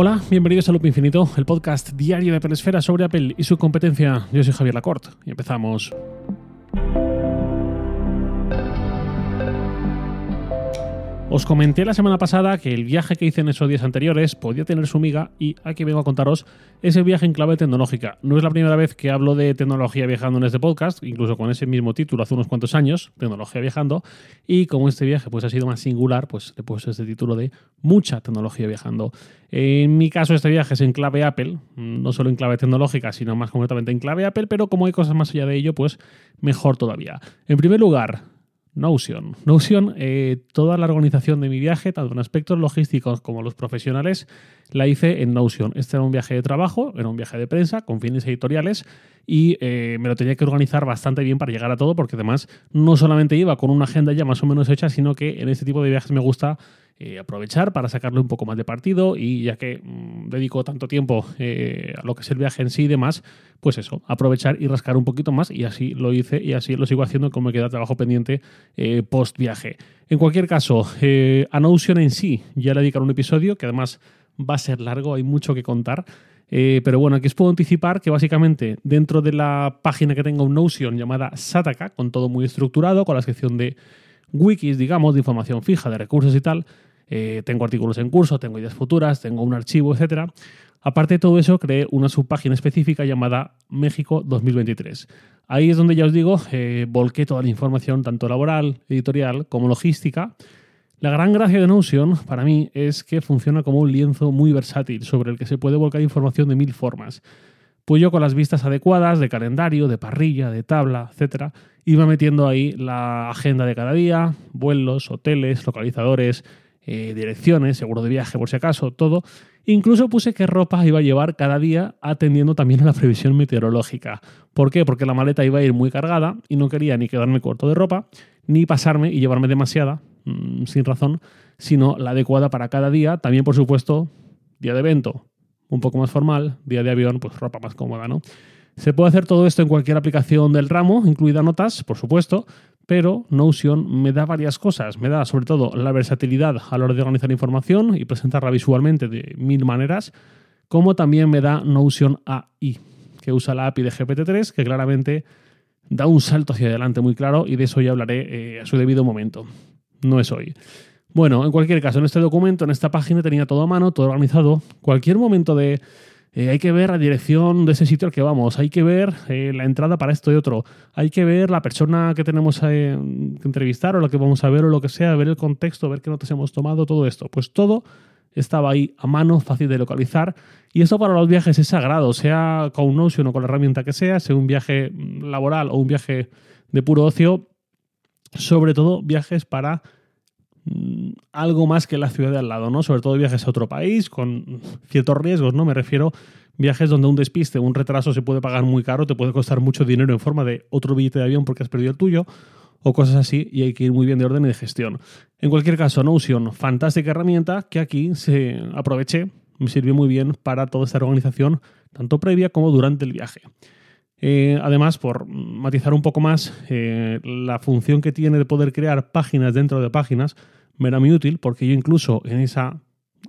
Hola, bienvenidos a Loop Infinito, el podcast diario de Apple Esfera sobre Apple y su competencia. Yo soy Javier Lacorte y empezamos. Os comenté la semana pasada que el viaje que hice en esos días anteriores podía tener su miga y aquí vengo a contaros ese viaje en clave tecnológica. No es la primera vez que hablo de tecnología viajando en este podcast, incluso con ese mismo título hace unos cuantos años, tecnología viajando, y como este viaje pues ha sido más singular, pues le he puesto este título de mucha tecnología viajando. En mi caso este viaje es en clave Apple, no solo en clave tecnológica, sino más concretamente en clave Apple, pero como hay cosas más allá de ello, pues mejor todavía. En primer lugar, Notion. Notion, eh, toda la organización de mi viaje, tanto en aspectos logísticos como los profesionales, la hice en Notion. Este era un viaje de trabajo, era un viaje de prensa con fines editoriales y eh, me lo tenía que organizar bastante bien para llegar a todo porque además no solamente iba con una agenda ya más o menos hecha, sino que en este tipo de viajes me gusta eh, aprovechar para sacarle un poco más de partido y ya que mm, dedico tanto tiempo eh, a lo que es el viaje en sí y demás, pues eso, aprovechar y rascar un poquito más y así lo hice y así lo sigo haciendo como me queda trabajo pendiente eh, post viaje. En cualquier caso, a Notion en sí ya le dedicaré un episodio que además va a ser largo, hay mucho que contar. pero bueno, aquí os puedo anticipar que básicamente dentro de la página que tengo un Notion llamada Sataka, con todo muy estructurado, con la sección de wikis, digamos, de información fija, de recursos y tal, eh, tengo artículos en curso, tengo ideas futuras, tengo un archivo, etc. Aparte de todo eso, creé una subpágina específica llamada México 2023. Ahí es donde ya os digo, eh, volqué toda la información, tanto laboral, editorial como logística. La gran gracia de Notion para mí es que funciona como un lienzo muy versátil sobre el que se puede volcar información de mil formas. Pues yo con las vistas adecuadas de calendario, de parrilla, de tabla, etc., iba metiendo ahí la agenda de cada día, vuelos, hoteles, localizadores, eh, direcciones, seguro de viaje por si acaso, todo. Incluso puse qué ropa iba a llevar cada día atendiendo también a la previsión meteorológica. ¿Por qué? Porque la maleta iba a ir muy cargada y no quería ni quedarme corto de ropa, ni pasarme y llevarme demasiada, mm, sin razón, sino la adecuada para cada día. También, por supuesto, día de evento, un poco más formal, día de avión, pues ropa más cómoda, ¿no? Se puede hacer todo esto en cualquier aplicación del ramo, incluida Notas, por supuesto, pero Notion me da varias cosas. Me da sobre todo la versatilidad a la hora de organizar información y presentarla visualmente de mil maneras, como también me da Notion AI, que usa la API de GPT-3, que claramente da un salto hacia adelante muy claro y de eso ya hablaré eh, a su debido momento. No es hoy. Bueno, en cualquier caso, en este documento, en esta página tenía todo a mano, todo organizado. Cualquier momento de eh, hay que ver la dirección de ese sitio al que vamos, hay que ver eh, la entrada para esto y otro, hay que ver la persona que tenemos eh, que entrevistar o lo que vamos a ver o lo que sea, ver el contexto, ver qué notas hemos tomado, todo esto. Pues todo estaba ahí a mano, fácil de localizar. Y esto para los viajes es sagrado, sea con Notion o con la herramienta que sea, sea un viaje laboral o un viaje de puro ocio, sobre todo viajes para Mm, algo más que la ciudad de al lado, ¿no? Sobre todo viajes a otro país con ciertos riesgos, ¿no? Me refiero viajes donde un despiste, un retraso se puede pagar muy caro, te puede costar mucho dinero en forma de otro billete de avión porque has perdido el tuyo o cosas así y hay que ir muy bien de orden y de gestión. En cualquier caso, Notion, fantástica herramienta que aquí se aproveché, me sirvió muy bien para toda esta organización, tanto previa como durante el viaje. Eh, además, por matizar un poco más, eh, la función que tiene de poder crear páginas dentro de páginas me era muy útil porque yo incluso en esa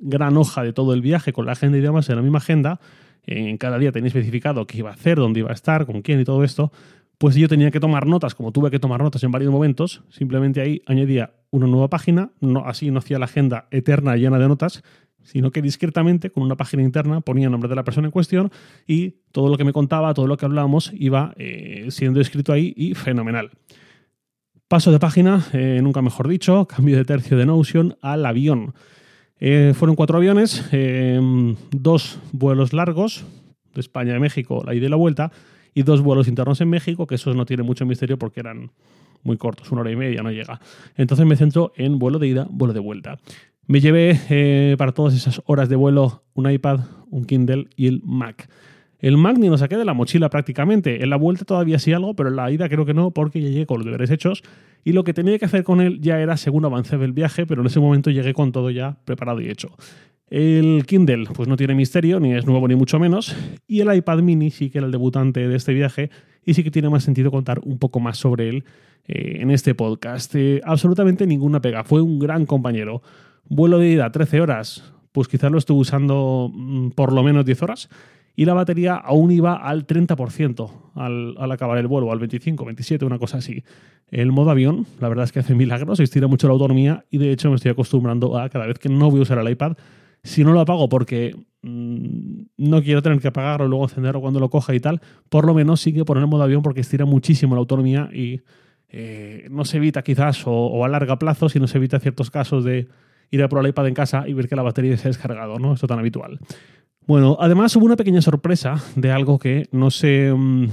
gran hoja de todo el viaje con la agenda y demás en la misma agenda, en cada día tenía especificado qué iba a hacer, dónde iba a estar, con quién y todo esto, pues yo tenía que tomar notas, como tuve que tomar notas en varios momentos, simplemente ahí añadía una nueva página, no, así no hacía la agenda eterna llena de notas, sino que discretamente con una página interna ponía el nombre de la persona en cuestión y todo lo que me contaba, todo lo que hablábamos iba eh, siendo escrito ahí y fenomenal. Paso de página, eh, nunca mejor dicho, cambio de tercio de Notion al avión. Eh, fueron cuatro aviones, dos vuelos largos, de España a México, la ida y la vuelta, y dos vuelos internos en México, que esos no tiene mucho misterio porque eran muy cortos, una hora y media, no llega. Entonces me centro en vuelo de ida, vuelo de vuelta. Me llevé eh, para todas esas horas de vuelo un iPad, un Kindle y el Mac. El Mac ni lo saqué de la mochila prácticamente. En la vuelta todavía sí algo, pero en la ida creo que no, porque llegué con los deberes hechos. Y lo que tenía que hacer con él ya era según avancé el viaje, pero en ese momento llegué con todo ya preparado y hecho. El Kindle, pues no tiene misterio, ni es nuevo ni mucho menos. Y el iPad mini sí que era el debutante de este viaje y sí que tiene más sentido contar un poco más sobre él eh, en este podcast. Eh, absolutamente ninguna pega, fue un gran compañero. Vuelo de ida, 13 horas. pues quizás lo estuve usando mm, por lo menos 10 horas y la batería aún iba al 30% al, al, acabar el vuelo, al 25, 27, una cosa así. El modo avión, la verdad es que hace milagros, estira mucho la autonomía y de hecho me estoy acostumbrando a cada vez que no voy a usar el iPad, si no lo apago porque mmm, no quiero tener que apagarlo luego encenderlo cuando lo coja y tal, por lo menos sí que poner el modo avión porque estira muchísimo la autonomía y eh, no se evita quizás o, a larga plazo, si no se evita ciertos casos de ir a por el iPad en casa y ver que la batería se ha descargado, ¿no? Esto tan habitual. Bueno, además hubo una pequeña sorpresa de algo que no sé. Mmm,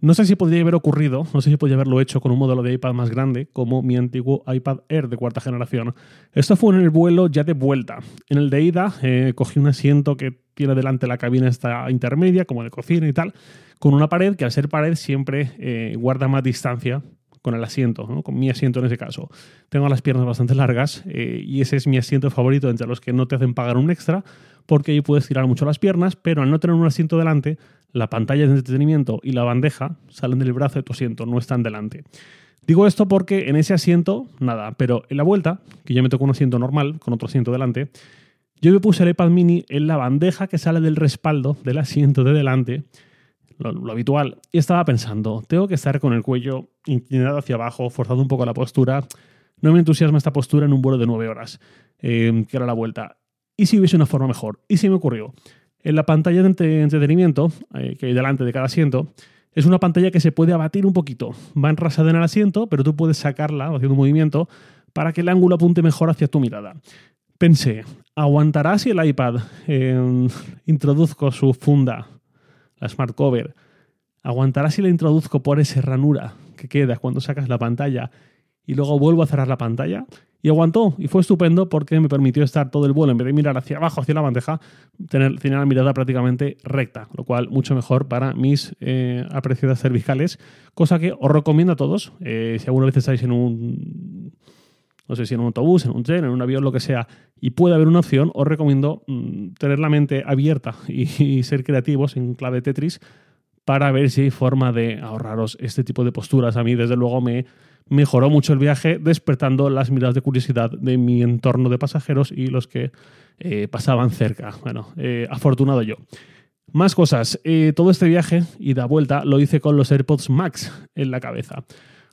no sé si podría haber ocurrido, no sé si podría haberlo hecho con un modelo de iPad más grande, como mi antiguo iPad Air de cuarta generación. Esto fue en el vuelo ya de vuelta. En el de ida eh, cogí un asiento que tiene delante la cabina esta intermedia, como de cocina y tal, con una pared que al ser pared siempre eh, guarda más distancia con el asiento, ¿no? con mi asiento en ese caso. Tengo las piernas bastante largas eh, y ese es mi asiento favorito entre los que no te hacen pagar un extra porque ahí puedes tirar mucho las piernas, pero al no tener un asiento delante, la pantalla de entretenimiento y la bandeja salen del brazo de tu asiento, no están delante. Digo esto porque en ese asiento, nada, pero en la vuelta, que yo me tocó un asiento normal con otro asiento delante, yo me puse el iPad mini en la bandeja que sale del respaldo del asiento de delante lo, habitual. Y estaba pensando, tengo que estar con el cuello inclinado hacia abajo, forzando un poco la postura. No me entusiasma esta postura en un vuelo de nueve horas, eh, que era la vuelta. ¿Y si hubiese una forma mejor? ¿Y si me ocurrió? En la pantalla de entretenimiento, eh, que hay delante de cada asiento, es una pantalla que se puede abatir un poquito. Va enrasada en el asiento, pero tú puedes sacarla haciendo un movimiento para que el ángulo apunte mejor hacia tu mirada. Pensé, ¿aguantará si el iPad eh, introduzco su funda la Smart Cover, aguantará si la introduzco por esa ranura que queda cuando sacas la pantalla y luego vuelvo a cerrar la pantalla. Y aguantó, y fue estupendo porque me permitió estar todo el vuelo, en vez de mirar hacia abajo, hacia la bandeja, tener, tener la mirada prácticamente recta, lo cual mucho mejor para mis eh, apreciadas cervicales, cosa que os recomiendo a todos. Eh, si alguna vez estáis en un, no sé si en un autobús, en un tren, en un avión, lo que sea, y puede haber una opción, os recomiendo mmm, tener la mente abierta y, y, ser creativos en clave Tetris para ver si hay forma de ahorraros este tipo de posturas. A mí, desde luego, me mejoró mucho el viaje, despertando las miradas de curiosidad de mi entorno de pasajeros y los que eh, pasaban cerca. Bueno, eh, afortunado yo. Más cosas. Eh, todo este viaje y da vuelta lo hice con los AirPods Max en la cabeza.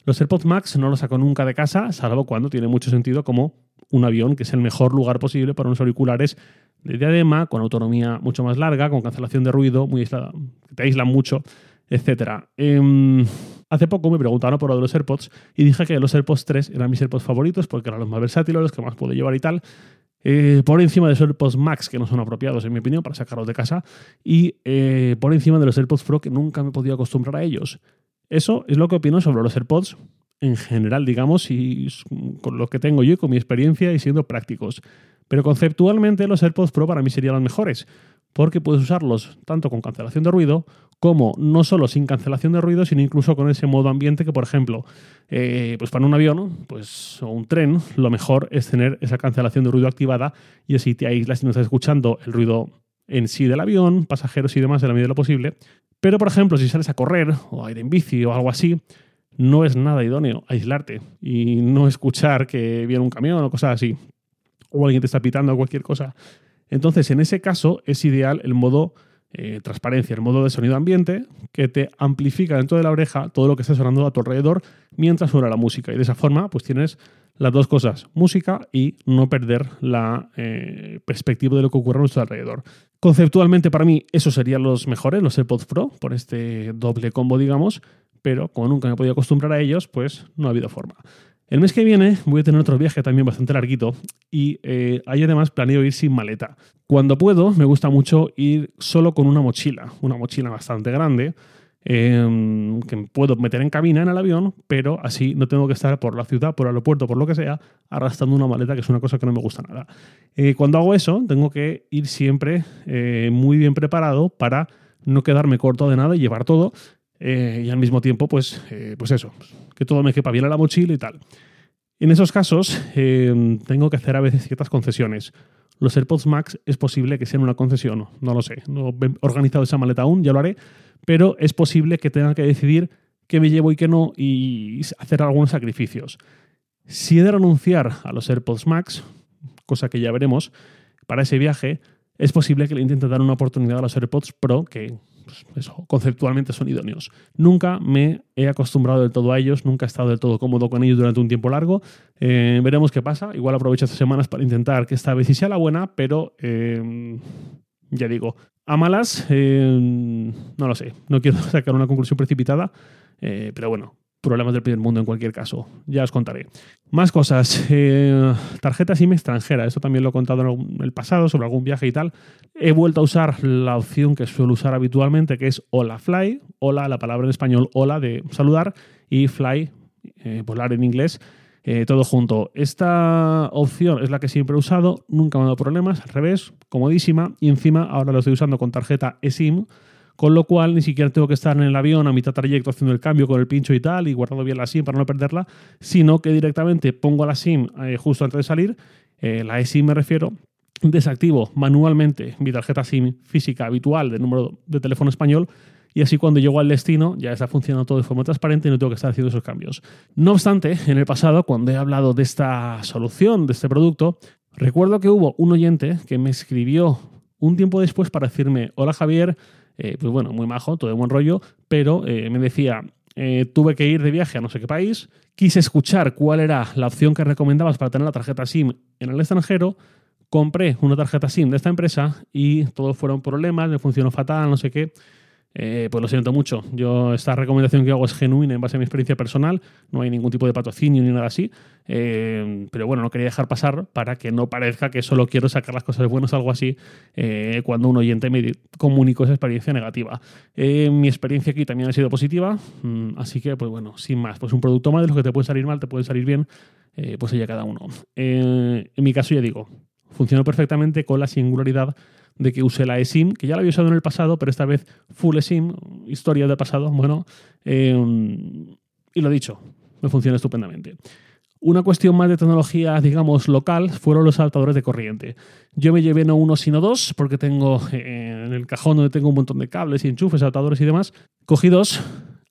Los AirPods Max no los saco nunca de casa, salvo cuando tiene mucho sentido como un avión, que es el mejor lugar posible para unos auriculares de diadema, con autonomía mucho más larga, con cancelación de ruido, muy aislada, que te aíslan mucho, etc. Eh, hace poco me preguntaron por lo de los AirPods y dije que los AirPods 3 eran mis AirPods favoritos porque eran los más versátiles, los que más puedo llevar y tal. Eh, por encima de los AirPods Max, que no son apropiados en mi opinión para sacarlos de casa, y eh, por encima de los AirPods Pro, que nunca me he podido acostumbrar a ellos. Eso es lo que opino sobre los AirPods en general, digamos, y con lo que tengo yo y con mi experiencia y siendo prácticos. Pero conceptualmente los AirPods Pro para mí serían los mejores, porque puedes usarlos tanto con cancelación de ruido como no solo sin cancelación de ruido, sino incluso con ese modo ambiente que, por ejemplo, eh, pues para un avión pues, o un tren, lo mejor es tener esa cancelación de ruido activada y así te aíslas y no estás escuchando el ruido en sí del avión, pasajeros y demás en la medida de lo posible. Pero, por ejemplo, si sales a correr o a ir en bici o algo así, no es nada idóneo aislarte y no escuchar que viene un camión o cosas así, o alguien te está pitando o cualquier cosa. Entonces, en ese caso, es ideal el modo eh, transparencia, el modo de sonido ambiente, que te amplifica dentro de la oreja todo lo que está sonando a tu alrededor mientras suena la música. Y de esa forma, pues tienes las dos cosas, música y no perder la eh, perspectiva de lo que ocurre a nuestro alrededor. Conceptualmente, para mí, esos serían los mejores, los AirPods Pro, por este doble combo, digamos, pero como nunca me he podido acostumbrar a ellos, pues no ha habido forma. El mes que viene voy a tener otro viaje también bastante larguito y eh, ahí además planeo ir sin maleta. Cuando puedo, me gusta mucho ir solo con una mochila, una mochila bastante grande, eh, que puedo meter en cabina en el avión, pero así no tengo que estar por la ciudad, por el aeropuerto, por lo que sea, arrastrando una maleta, que es una cosa que no me gusta nada. Eh, cuando hago eso, tengo que ir siempre eh, muy bien preparado para no quedarme corto de nada y llevar todo eh, y al mismo tiempo, pues, eh, pues eso, que todo me quepa bien a la mochila y tal. En esos casos, eh, tengo que hacer a veces ciertas concesiones. Los AirPods Max es posible que sean una concesión, no lo sé. No he organizado esa maleta aún, ya lo haré, pero es posible que tenga que decidir qué me llevo y qué no y hacer algunos sacrificios. Si he de renunciar a los AirPods Max, cosa que ya veremos, para ese viaje, es posible que le intente dar una oportunidad a los AirPods Pro, que pues, conceptualmente son idóneos. Nunca me he acostumbrado del todo a ellos, nunca he estado del todo cómodo con ellos durante un tiempo largo. Eh, veremos qué pasa. Igual aprovecho estas semanas para intentar que esta vez sí sea la buena, pero eh, ya digo, a malas, eh, no lo sé. No quiero sacar una conclusión precipitada, pero bueno, problemas del primer mundo en cualquier caso. Ya os contaré. Más cosas. Eh, tarjetas SIM extranjera. Eso también lo he contado en el pasado sobre algún viaje y tal. He vuelto a usar la opción que suelo usar habitualmente, que es Hola Fly. Hola, la palabra en español hola de saludar y fly, eh, volar en inglés. Eh, todo junto. Esta opción es la que siempre he usado, nunca me ha dado problemas, al revés, comodísima. Y encima ahora lo estoy usando con tarjeta eSIM, con lo cual ni siquiera tengo que estar en el avión a mitad trayecto haciendo el cambio con el pincho y tal y guardando bien la SIM para no perderla, sino que directamente pongo la SIM eh, justo antes de salir, eh, la eSIM me refiero, desactivo manualmente mi tarjeta SIM física habitual de número de teléfono español y así cuando llego al destino ya está funcionando todo de forma transparente y no tengo que estar haciendo esos cambios. No obstante, en el pasado, cuando he hablado de esta solución, de este producto, recuerdo que hubo un oyente que me escribió un tiempo después para decirme, hola Javier, eh, pues bueno, muy majo, todo de buen rollo, pero eh, me decía, eh, tuve que ir de viaje a no sé qué país, quise escuchar cuál era la opción que recomendabas para tener la tarjeta SIM en el extranjero, compré una tarjeta SIM de esta empresa y todos fueron problemas, me funcionó fatal, no sé qué. Eh, pues lo siento mucho. Yo esta recomendación que hago es genuina en base a mi experiencia personal, no hay ningún tipo de patrocinio ni nada así, eh, pero bueno, no quería dejar pasar para que no parezca que solo quiero sacar las cosas buenas o algo así eh, cuando un oyente me comunicó esa experiencia negativa. mi experiencia aquí también ha sido positiva, mm, así que pues bueno, sin más, pues un producto más de los que te puede salir mal, te puede salir bien, pues ya cada uno. en mi caso ya digo, funcionó perfectamente con la singularidad de que use la eSIM, que ya la había usado en el pasado, pero esta vez full eSIM, historia de pasado, bueno, em, y lo dicho, me funciona estupendamente. Una cuestión más de tecnología, digamos, local, fueron los adaptadores de corriente. Yo me llevé no uno, sino dos, porque tengo eh, en el cajón donde tengo un montón de cables y enchufes, adaptadores y demás. Cogí dos,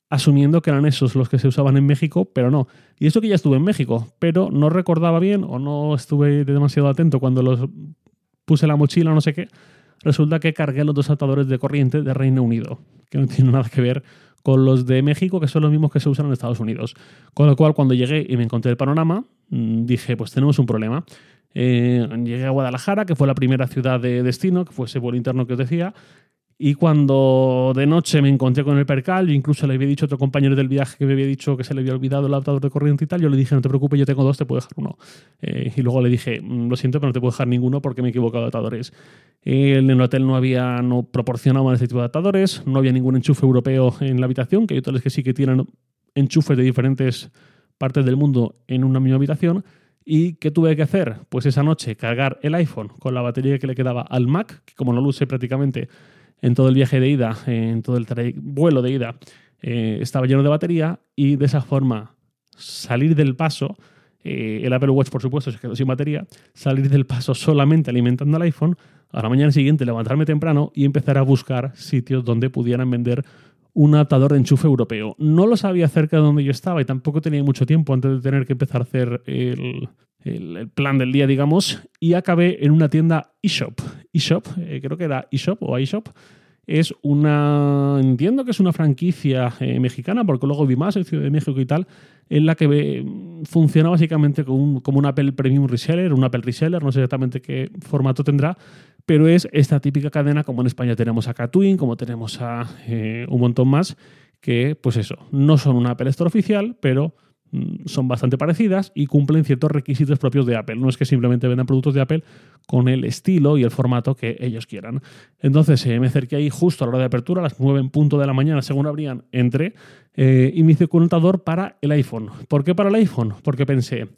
asumiendo que eran esos los que se usaban en México, pero no. Y eso que ya estuve en México, pero no recordaba bien o no estuve demasiado atento cuando los puse la mochila no sé qué resulta que cargué los dos atadores de corriente de Reino Unido, que no tienen nada que ver con los de México, que son los mismos que se usan en Estados Unidos. Con lo cual, cuando llegué y me encontré el panorama, mm, dije, pues tenemos un problema. Eh, llegué a Guadalajara, que fue la primera ciudad de destino, que fue ese vuelo interno que os decía, y cuando de noche me encontré con el percal, yo incluso le había dicho a otro compañero del viaje que me había dicho que se le había olvidado el adaptador de corriente y tal, yo le dije, no te preocupes, yo tengo dos, te puedo dejar uno. Eh, y luego le dije, mm, lo siento, pero no te puedo dejar ninguno porque me he equivocado de adaptadores. en el hotel no había, no proporcionaban este tipo de adaptadores, no había ningún enchufe europeo en la habitación, que hay hoteles que sí que tienen enchufes de diferentes partes del mundo en una misma habitación. ¿Y qué tuve que hacer? Pues esa noche cargar el iPhone con la batería que le quedaba al Mac, que como no lo usé prácticamente en todo el viaje de ida, en todo el vuelo de ida, eh, estaba lleno de batería y de esa forma salir del paso, eh, el Apple Watch por supuesto se quedó sin batería, salir del paso solamente alimentando el iPhone, a la mañana siguiente levantarme temprano y empezar a buscar sitios donde pudieran vender un adaptador de enchufe europeo. No lo sabía cerca de donde yo estaba y tampoco tenía mucho tiempo antes de tener que empezar a hacer el, el, plan del día, digamos, y acabé en una tienda eShop. eShop, eh, creo que era eShop o iShop. Es una, entiendo que es una franquicia eh, mexicana, porque luego vi más en Ciudad de México y tal, en la que eh, funciona básicamente como un, como un Apple Premium Reseller, un Apple Reseller, no sé exactamente qué formato tendrá, pero es esta típica cadena como en España tenemos a Catwin, como tenemos a un montón más, que pues eso, no son una Apple Store oficial, pero son bastante parecidas y cumplen ciertos requisitos propios de Apple. No es que simplemente vendan productos de Apple con el estilo y el formato que ellos quieran. Entonces eh, me acerqué ahí justo a la hora de apertura, a las 9 en punto de la mañana, según abrían, entré eh, y me hice conectador para el iPhone. ¿Por qué para el iPhone? Porque pensé,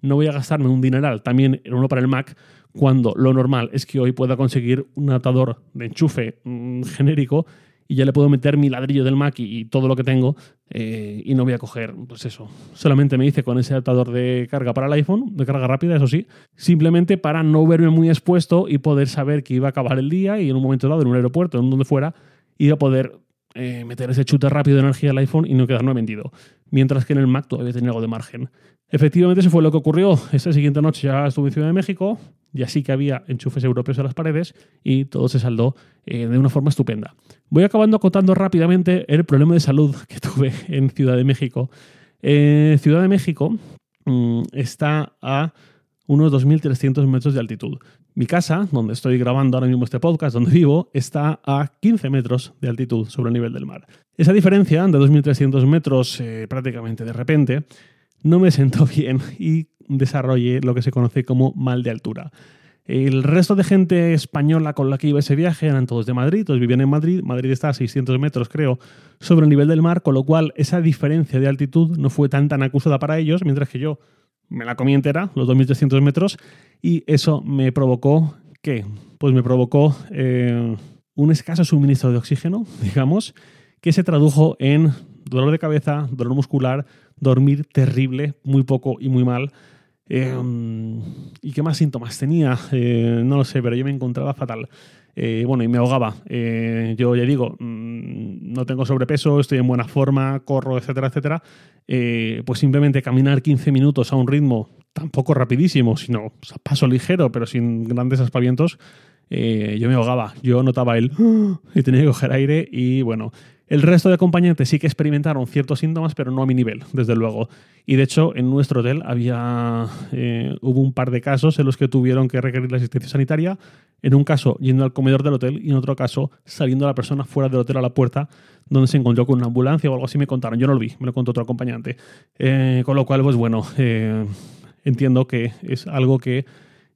no voy a gastarme un dineral también en uno para el Mac cuando lo normal es que hoy pueda conseguir un adaptador de enchufe mm, genérico y ya le puedo meter mi ladrillo del Mac y, todo lo que tengo eh, y no voy a coger, pues eso. Solamente me hice con ese adaptador de carga para el iPhone, de carga rápida, eso sí, simplemente para no verme muy expuesto y poder saber que iba a acabar el día y en un momento dado, en un aeropuerto, en donde fuera, iba a poder eh, meter ese chute rápido de energía al iPhone y no quedarme vendido. Mientras que en el Mac todavía tenía algo de margen. Efectivamente, eso fue lo que ocurrió. Esta siguiente noche ya estuve en Ciudad de México, y así que había enchufes europeos en las paredes y todo se saldó eh, de una forma estupenda. Voy acabando contando rápidamente el problema de salud que tuve en Ciudad de México. Eh, Ciudad de México mm, está a unos 2.300 metros de altitud. Mi casa, donde estoy grabando ahora mismo este podcast, donde vivo, está a 15 metros de altitud sobre el nivel del mar. Esa diferencia de 2.300 metros eh, prácticamente de repente no me sentó bien y desarrollé lo que se conoce como mal de altura. El resto de gente española con la que iba ese viaje eran todos de Madrid, todos vivían en Madrid. Madrid está a 600 metros, creo, sobre el nivel del mar, con lo cual esa diferencia de altitud no fue tan tan acusada para ellos, mientras que yo me la comí entera, los 2.300 metros, y eso me provocó, ¿qué? Pues me provocó eh, un escaso suministro de oxígeno, digamos, que se tradujo en dolor de cabeza, dolor muscular, dormir terrible, muy poco y muy mal Em, ¿Y qué más síntomas tenía? Eh, no lo sé, pero yo me encontraba fatal. Eh, bueno, y me ahogaba. Eh, yo ya digo, mm, no tengo sobrepeso, estoy en buena forma, corro, etcétera, etcétera. pues simplemente caminar 15 minutos a un ritmo tampoco rapidísimo, sino paso ligero, pero sin grandes aspavientos, yo me ahogaba. Yo notaba el y tenía que coger aire y bueno, el resto de acompañantes sí que experimentaron ciertos síntomas, pero no a mi nivel, desde luego. Y de hecho, en nuestro hotel había eh, hubo un par de casos en los que tuvieron que requerir la asistencia sanitaria. En un caso, yendo al comedor del hotel y en otro caso, saliendo la persona fuera del hotel a la puerta, donde se encontró con una ambulancia o algo así, me contaron. Yo no lo vi, me lo contó otro acompañante. Eh, con lo cual, pues bueno, eh, entiendo que es algo que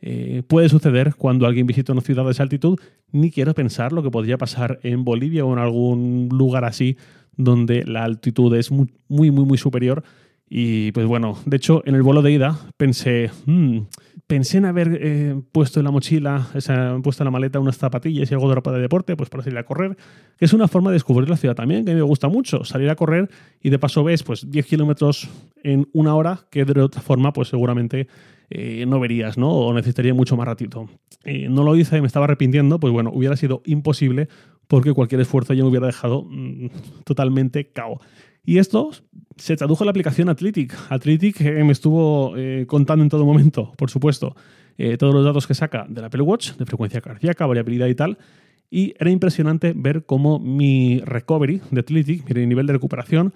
eh, puede suceder cuando alguien visita una ciudad de esa altitud, ni quiero pensar lo que podría pasar en Bolivia o en algún lugar así donde la altitud es muy, muy, muy, superior. Y pues bueno, de hecho, en el vuelo de ida pensé, hmm, pensé en haber eh, puesto en la mochila, esa, puesto en la maleta unas zapatillas y algo de ropa de deporte, pues para salir a correr, que es una forma de descubrir la ciudad también, que a mí me gusta mucho, salir a correr y de paso ves pues 10 kilómetros en una hora, que de otra forma pues seguramente eh, no verías, ¿no? O necesitaría mucho más ratito. Eh, no lo hice me estaba arrepintiendo, pues bueno, hubiera sido imposible porque cualquier esfuerzo ya me hubiera dejado mm, totalmente cao. Y esto se tradujo en la aplicación Athletic. Athletic eh, me estuvo contando en todo momento, por supuesto, todos los datos que saca del Apple Watch, de frecuencia cardíaca, variabilidad y tal. Y era impresionante ver cómo mi recovery de Athletic, mi nivel de recuperación,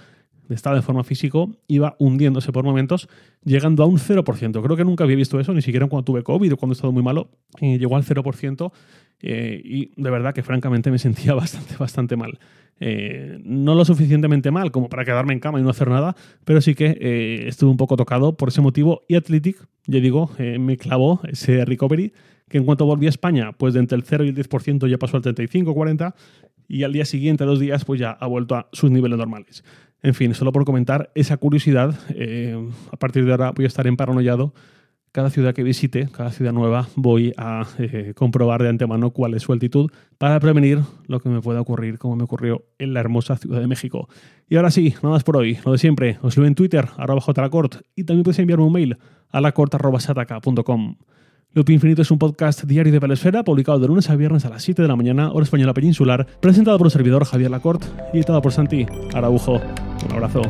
de estado de forma físico iba hundiéndose por momentos, llegando a un 0%. Creo que nunca había visto eso, ni siquiera cuando tuve COVID o cuando he estado muy malo. llegó al 0% eh, y de verdad que francamente me sentía bastante, bastante mal. Eh, no lo suficientemente mal como para quedarme en cama y no hacer nada, pero sí que eh, estuve un poco tocado por ese motivo. Y Athletic, ya digo, me clavó ese recovery, que en cuanto volví a España, pues de entre el 0 y el 10% ya pasó al 35-40 y al día siguiente, dos días, pues ya ha vuelto a sus niveles normales. En fin, solo por comentar esa curiosidad, eh, a partir de ahora voy a estar emparanoiado. Cada ciudad que visite, cada ciudad nueva, voy a eh, comprobar de antemano cuál es su altitud para prevenir lo que me pueda ocurrir, como me ocurrió en la hermosa Ciudad de México. Y ahora sí, nada más por hoy. Lo de siempre, os leo en Twitter, arroba jlacort, y también podéis enviarme un mail a lacort.sataka.com. Loop Infinito es un podcast diario de Pelesfera, publicado de lunes a viernes a las 7 de la mañana, hora española peninsular, presentado por el servidor Javier Lacorte y editado por Santi Araujo. Un abrazo.